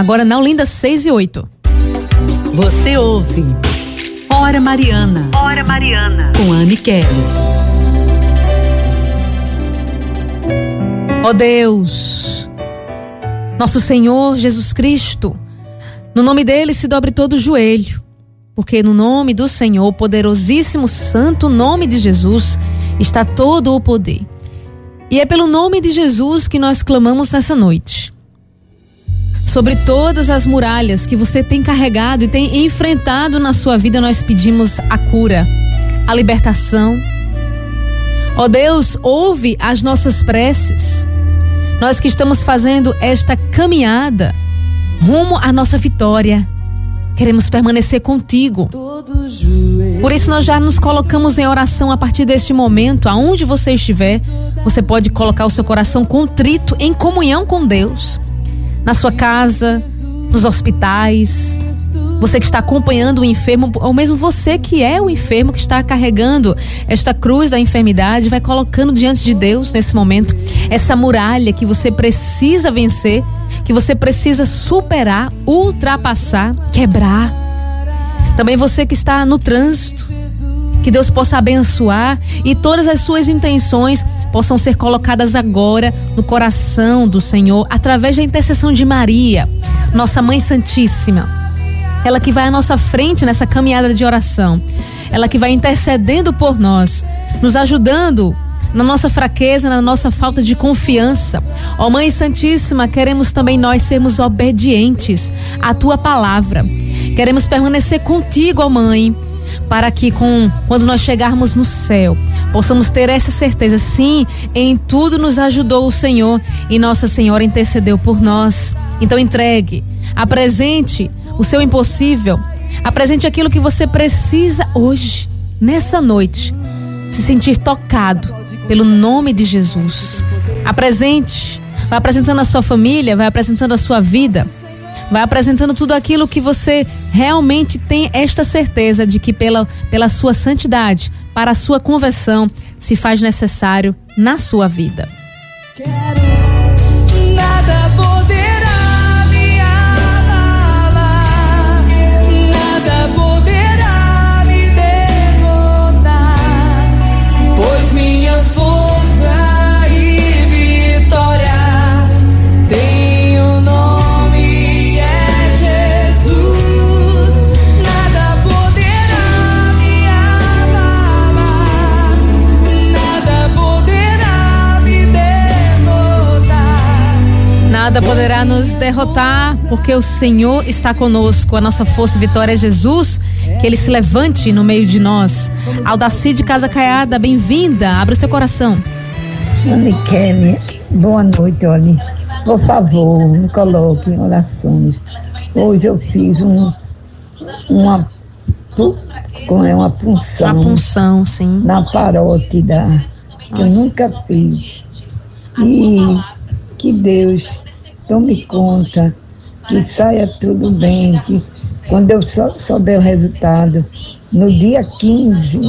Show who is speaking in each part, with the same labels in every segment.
Speaker 1: Agora na Olinda 6 e 8.
Speaker 2: Você ouve Hora Mariana.
Speaker 3: Hora Mariana.
Speaker 2: Com Anne Kelly.
Speaker 1: Ó oh Deus, nosso Senhor Jesus Cristo, no nome dele se dobre todo o joelho, porque no nome do Senhor, poderosíssimo santo nome de Jesus, está todo o poder. E é pelo nome de Jesus que nós clamamos nessa noite. Sobre todas as muralhas que você tem carregado e tem enfrentado na sua vida, nós pedimos a cura, a libertação. Ó Deus, ouve as nossas preces. Nós que estamos fazendo esta caminhada rumo à nossa vitória. Queremos permanecer contigo. Por isso nós já nos colocamos em oração a partir deste momento, aonde você estiver, você pode colocar o seu coração contrito em comunhão com Deus na sua casa, nos hospitais, você que está acompanhando o enfermo, ou mesmo você que é o enfermo que está carregando esta cruz da enfermidade, vai colocando diante de Deus nesse momento essa muralha que você precisa vencer, que você precisa superar, ultrapassar, quebrar. Também você que está no trânsito, que Deus possa abençoar e todas as suas intenções possam ser colocadas agora no coração do Senhor através da intercessão de Maria, nossa Mãe Santíssima. Ela que vai à nossa frente nessa caminhada de oração. Ela que vai intercedendo por nós, nos ajudando na nossa fraqueza, na nossa falta de confiança. Ó Mãe Santíssima, queremos também nós sermos obedientes à tua palavra. Queremos permanecer contigo, ó Mãe para que com quando nós chegarmos no céu, possamos ter essa certeza, sim, em tudo nos ajudou o Senhor e Nossa Senhora intercedeu por nós. Então entregue, apresente o seu impossível, apresente aquilo que você precisa hoje, nessa noite, se sentir tocado pelo nome de Jesus. Apresente, vai apresentando a sua família, vai apresentando a sua vida vai apresentando tudo aquilo que você realmente tem esta certeza de que pela, pela sua santidade, para a sua conversão, se faz necessário na sua vida. Quero Nada poderá nos derrotar, porque o Senhor está conosco. A nossa força e vitória é Jesus, que ele se levante no meio de nós. Aldaci de Casa Caiada, bem-vinda. Abre o seu coração.
Speaker 4: Kelly, boa noite, olha. Por favor, me coloque em orações. Hoje eu fiz um, uma, como é, uma punção.
Speaker 1: Uma punção, sim.
Speaker 4: Na parótida, que eu nunca fiz. E que Deus tome conta, que saia tudo bem, que quando eu souber o resultado, no dia 15,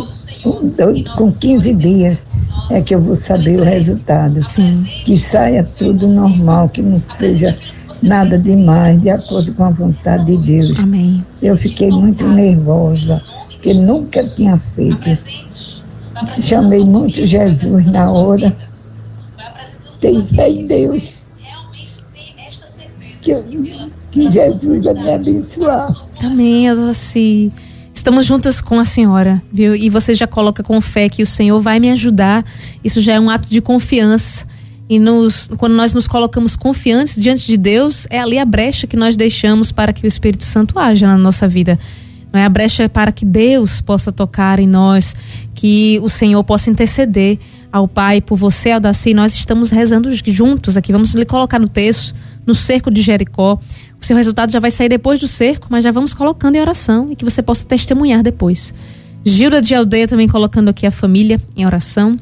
Speaker 4: com 15 dias, é que eu vou saber o resultado.
Speaker 1: Sim.
Speaker 4: Que saia tudo normal, que não seja nada demais, de acordo com a vontade de Deus.
Speaker 1: Amém.
Speaker 4: Eu fiquei muito nervosa, porque nunca tinha feito. Chamei muito Jesus na hora. Tem fé em Deus que, que Jesus vai me abençoar.
Speaker 1: Amém, Adossi. Estamos juntas com a senhora, viu? E você já coloca com fé que o Senhor vai me ajudar. Isso já é um ato de confiança. E nos, quando nós nos colocamos confiantes diante de Deus, é ali a brecha que nós deixamos para que o Espírito Santo haja na nossa vida. Não é a brecha para que Deus possa tocar em nós, que o Senhor possa interceder ao Pai por você, Aldaci. Nós estamos rezando juntos aqui. Vamos lhe colocar no texto no cerco de Jericó. O seu resultado já vai sair depois do cerco, mas já vamos colocando em oração e que você possa testemunhar depois. Gilda de Aldeia também colocando aqui a família em oração.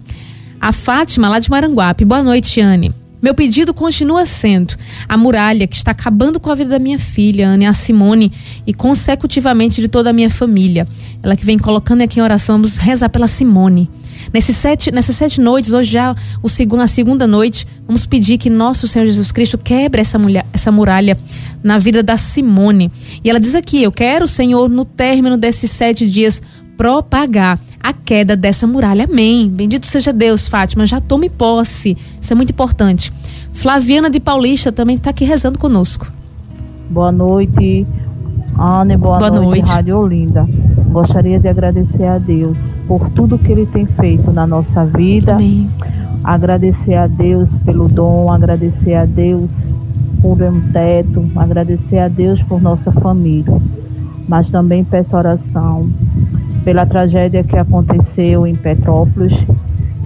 Speaker 1: A Fátima, lá de Maranguape. Boa noite, Anne. Meu pedido continua sendo a muralha que está acabando com a vida da minha filha, Anne, a Simone, e consecutivamente de toda a minha família. Ela que vem colocando aqui em oração, vamos rezar pela Simone. Nesses sete, nessas sete noites, hoje já o segundo, a segunda noite, vamos pedir que nosso Senhor Jesus Cristo quebre essa, mulher, essa muralha na vida da Simone. E ela diz aqui: Eu quero, Senhor, no término desses sete dias, propagar a queda dessa muralha. Amém. Bendito seja Deus, Fátima. Já tome posse. Isso é muito importante. Flaviana de Paulista também está aqui rezando conosco.
Speaker 3: Boa noite, Ana, boa, boa noite, noite, Rádio Olinda. Gostaria de agradecer a Deus por tudo que Ele tem feito na nossa vida.
Speaker 1: Amém.
Speaker 3: Agradecer a Deus pelo dom, agradecer a Deus por um teto, agradecer a Deus por nossa família. Mas também peço oração pela tragédia que aconteceu em Petrópolis.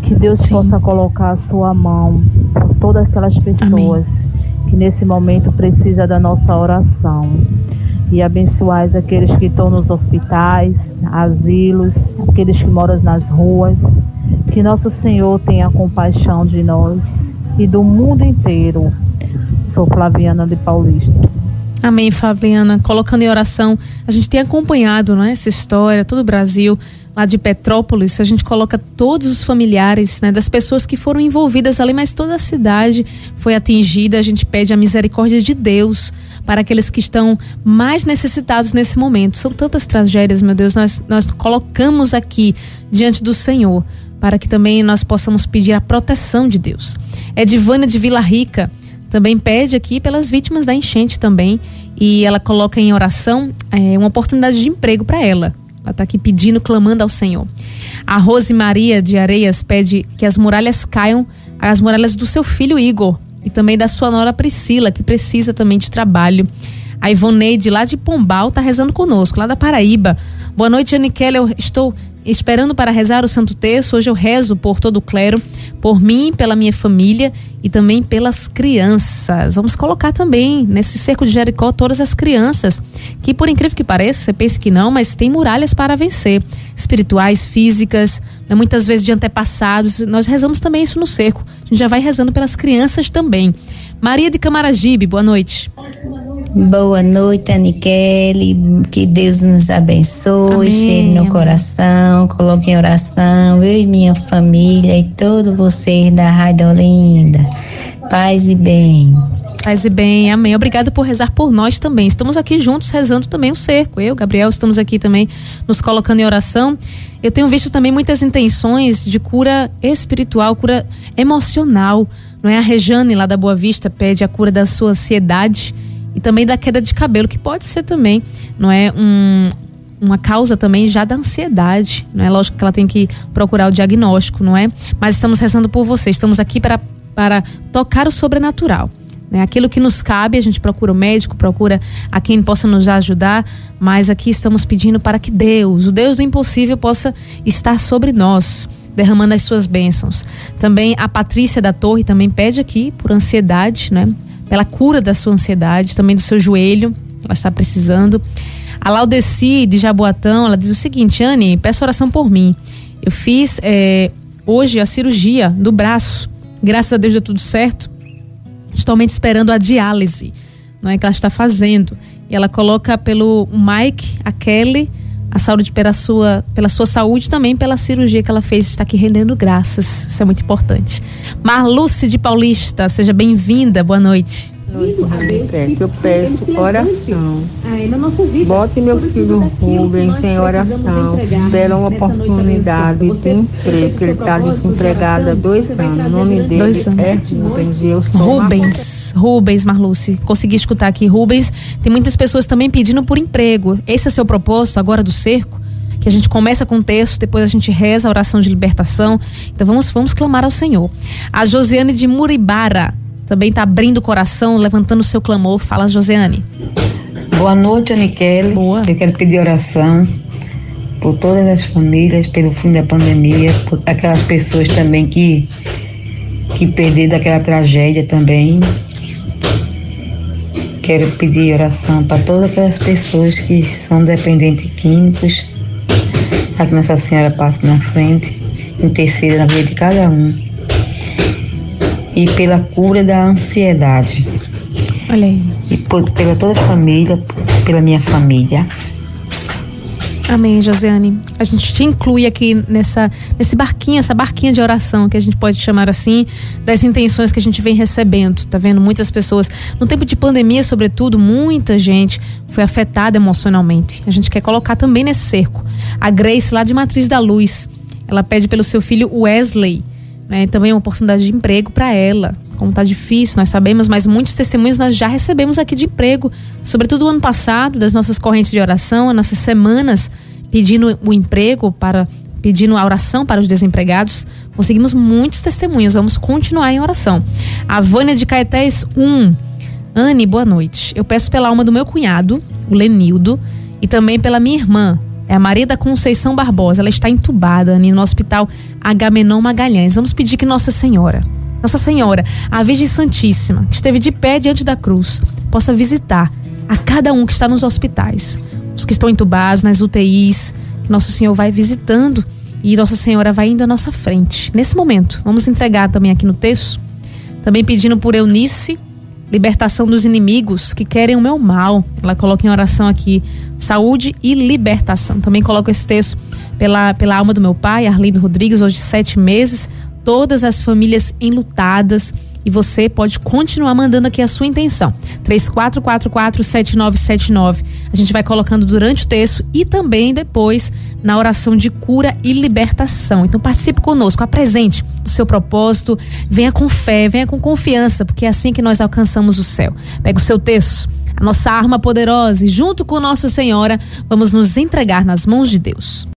Speaker 3: Que Deus Sim. possa colocar a sua mão por todas aquelas pessoas Amém. que nesse momento precisa da nossa oração e abençoais aqueles que estão nos hospitais, asilos, aqueles que moram nas ruas. Que nosso Senhor tenha compaixão de nós e do mundo inteiro. Sou Flaviana de Paulista.
Speaker 1: Amém, Flaviana. Colocando em oração, a gente tem acompanhado né, essa história, todo o Brasil, lá de Petrópolis, a gente coloca todos os familiares né, das pessoas que foram envolvidas ali, mas toda a cidade foi atingida. A gente pede a misericórdia de Deus para aqueles que estão mais necessitados nesse momento. São tantas tragédias, meu Deus, nós, nós colocamos aqui diante do Senhor para que também nós possamos pedir a proteção de Deus. Edivânia de Vila Rica também pede aqui pelas vítimas da enchente também e ela coloca em oração é, uma oportunidade de emprego para ela. Ela está aqui pedindo, clamando ao Senhor. A Rose Maria de Areias pede que as muralhas caiam, as muralhas do seu filho Igor, e também da sua nora Priscila, que precisa também de trabalho. A Ivoneide, lá de Pombal, está rezando conosco, lá da Paraíba. Boa noite, Aniquela. Eu estou esperando para rezar o Santo Terço. Hoje eu rezo por todo o clero, por mim, pela minha família e também pelas crianças. Vamos colocar também nesse cerco de Jericó todas as crianças, que por incrível que pareça, você pense que não, mas tem muralhas para vencer, espirituais, físicas, né, muitas vezes de antepassados. Nós rezamos também isso no cerco. A gente já vai rezando pelas crianças também. Maria de Camaragibe, boa noite.
Speaker 5: Boa noite, Aniquele. Que Deus nos abençoe, cheire no coração, coloque em oração, eu e minha família e todos vocês da Rádio Olinda. Paz e bem.
Speaker 1: Paz e bem, amém. Obrigada por rezar por nós também. Estamos aqui juntos rezando também o cerco. Eu, Gabriel, estamos aqui também nos colocando em oração. Eu tenho visto também muitas intenções de cura espiritual, cura emocional. Não é a Rejane lá da Boa Vista pede a cura da sua ansiedade e também da queda de cabelo, que pode ser também, não é um, uma causa também já da ansiedade, não é? Lógico que ela tem que procurar o diagnóstico, não é? Mas estamos rezando por você, estamos aqui para, para tocar o sobrenatural. Né? Aquilo que nos cabe, a gente procura o médico, procura a quem possa nos ajudar, mas aqui estamos pedindo para que Deus, o Deus do impossível, possa estar sobre nós derramando as suas bênçãos. Também a Patrícia da Torre também pede aqui por ansiedade, né? Pela cura da sua ansiedade, também do seu joelho, ela está precisando. A Laudeci de Jaboatão, ela diz o seguinte: Anne, peço oração por mim. Eu fiz é, hoje a cirurgia do braço, graças a Deus deu tudo certo. Estou esperando a diálise, não é que ela está fazendo. E ela coloca pelo Mike, a Kelly, a saúde pela sua, pela sua saúde também pela cirurgia que ela fez, está aqui rendendo graças. Isso é muito importante. Marluce de Paulista, seja bem-vinda. Boa noite
Speaker 6: noite, Rebeca. Eu peço oração. Bote meu filho Rubens em oração pela uma oportunidade de emprego, que ele está desempregado há dois anos. O nome dele é Rubens eu sou
Speaker 1: Rubens, Rubens Marluce. Consegui escutar aqui, Rubens. Tem muitas pessoas também pedindo por emprego. Esse é seu propósito agora do cerco? que a gente começa com o texto, depois a gente reza a oração de libertação. Então vamos, vamos clamar ao Senhor. A Josiane de Muribara também está abrindo o coração, levantando o seu clamor. Fala, Josiane.
Speaker 7: Boa noite, Aniquele.
Speaker 1: Boa.
Speaker 7: Eu quero pedir oração por todas as famílias, pelo fim da pandemia, por aquelas pessoas também que, que perderam daquela tragédia também. Quero pedir oração para todas aquelas pessoas que são dependentes químicos, para que Nossa Senhora passe na frente, interceda na vida de cada um e pela cura da ansiedade.
Speaker 1: Olha aí.
Speaker 7: E por, pela toda a família, pela minha família.
Speaker 1: Amém, Josiane. A gente te inclui aqui nessa, nesse barquinho, essa barquinha de oração, que a gente pode chamar assim, das intenções que a gente vem recebendo. Tá vendo? Muitas pessoas, no tempo de pandemia, sobretudo, muita gente foi afetada emocionalmente. A gente quer colocar também nesse cerco. A Grace, lá de Matriz da Luz, ela pede pelo seu filho Wesley, né? Também uma oportunidade de emprego para ela como está difícil, nós sabemos, mas muitos testemunhos nós já recebemos aqui de emprego, sobretudo o ano passado, das nossas correntes de oração, as nossas semanas pedindo o emprego para pedindo a oração para os desempregados. Conseguimos muitos testemunhos, vamos continuar em oração. A Vânia de Caetés 1. Anne, boa noite. Eu peço pela alma do meu cunhado, o Lenildo, e também pela minha irmã, é a Maria da Conceição Barbosa. Ela está entubada no hospital Agamenon Magalhães. Vamos pedir que Nossa Senhora nossa Senhora, a Virgem Santíssima, que esteve de pé diante da cruz, possa visitar a cada um que está nos hospitais, os que estão entubados, nas UTIs, que Nosso Senhor vai visitando e Nossa Senhora vai indo à nossa frente. Nesse momento, vamos entregar também aqui no texto, também pedindo por Eunice, libertação dos inimigos que querem o meu mal. Ela coloca em oração aqui saúde e libertação. Também coloco esse texto pela, pela alma do meu pai, Arlindo Rodrigues, hoje sete meses, todas as famílias enlutadas e você pode continuar mandando aqui a sua intenção. 34447979. A gente vai colocando durante o texto e também depois na oração de cura e libertação. Então participe conosco, apresente o seu propósito, venha com fé, venha com confiança, porque é assim que nós alcançamos o céu. Pega o seu texto, a nossa arma poderosa e junto com Nossa Senhora, vamos nos entregar nas mãos de Deus.